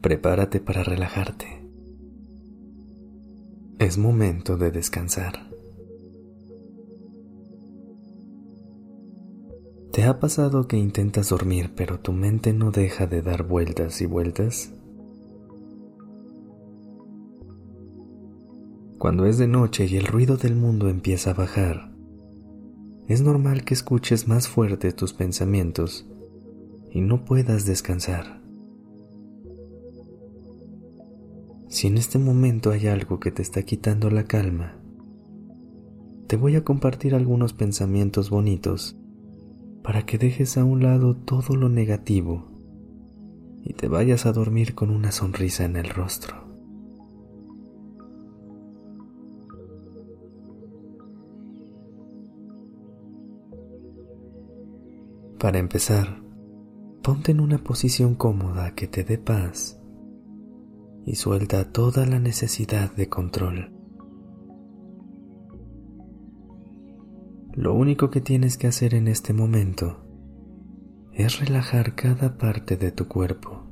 Prepárate para relajarte. Es momento de descansar. ¿Te ha pasado que intentas dormir pero tu mente no deja de dar vueltas y vueltas? Cuando es de noche y el ruido del mundo empieza a bajar, es normal que escuches más fuerte tus pensamientos y no puedas descansar. Si en este momento hay algo que te está quitando la calma, te voy a compartir algunos pensamientos bonitos para que dejes a un lado todo lo negativo y te vayas a dormir con una sonrisa en el rostro. Para empezar, ponte en una posición cómoda que te dé paz y suelta toda la necesidad de control. Lo único que tienes que hacer en este momento es relajar cada parte de tu cuerpo.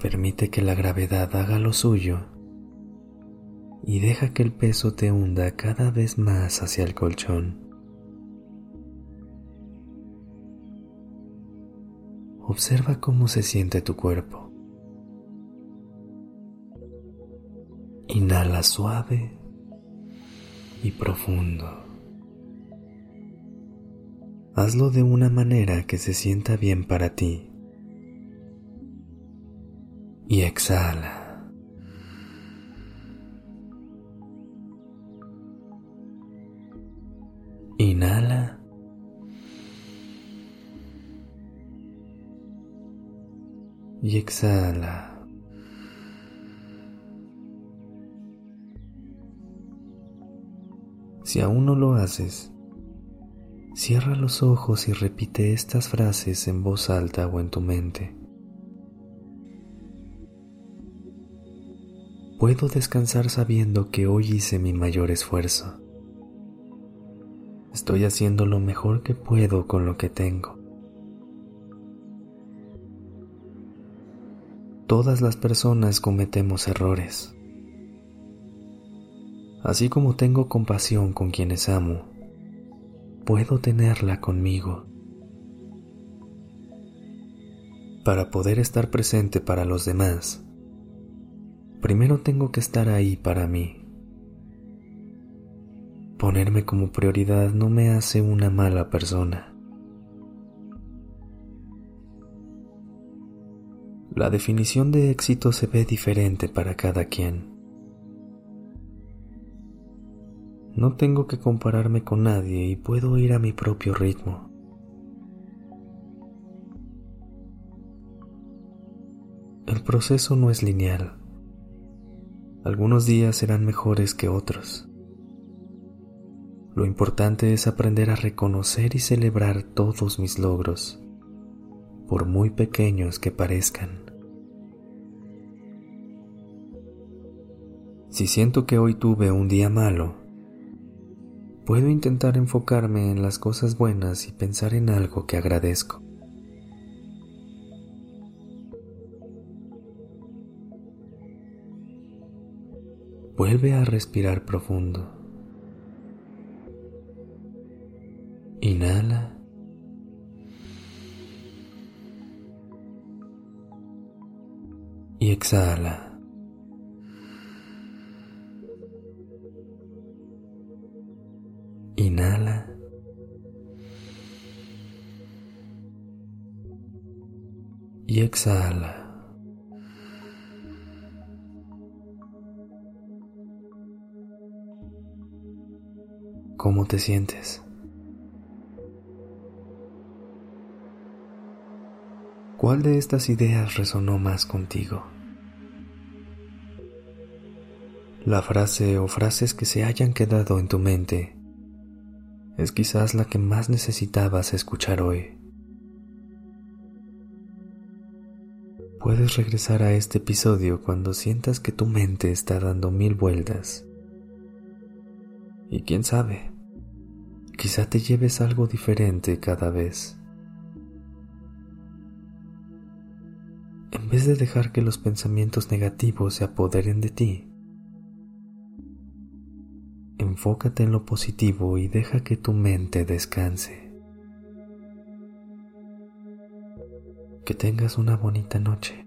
Permite que la gravedad haga lo suyo y deja que el peso te hunda cada vez más hacia el colchón. Observa cómo se siente tu cuerpo. Inhala suave y profundo. Hazlo de una manera que se sienta bien para ti. Y exhala. Inhala. Y exhala. Si aún no lo haces, cierra los ojos y repite estas frases en voz alta o en tu mente. Puedo descansar sabiendo que hoy hice mi mayor esfuerzo. Estoy haciendo lo mejor que puedo con lo que tengo. Todas las personas cometemos errores. Así como tengo compasión con quienes amo, puedo tenerla conmigo. Para poder estar presente para los demás, primero tengo que estar ahí para mí. Ponerme como prioridad no me hace una mala persona. La definición de éxito se ve diferente para cada quien. No tengo que compararme con nadie y puedo ir a mi propio ritmo. El proceso no es lineal. Algunos días serán mejores que otros. Lo importante es aprender a reconocer y celebrar todos mis logros, por muy pequeños que parezcan. Si siento que hoy tuve un día malo, puedo intentar enfocarme en las cosas buenas y pensar en algo que agradezco. Vuelve a respirar profundo. Inhala. Exhala. Inhala. Y exhala. ¿Cómo te sientes? ¿Cuál de estas ideas resonó más contigo? La frase o frases que se hayan quedado en tu mente es quizás la que más necesitabas escuchar hoy. Puedes regresar a este episodio cuando sientas que tu mente está dando mil vueltas. Y quién sabe, quizá te lleves algo diferente cada vez. En vez de dejar que los pensamientos negativos se apoderen de ti, enfócate en lo positivo y deja que tu mente descanse. Que tengas una bonita noche.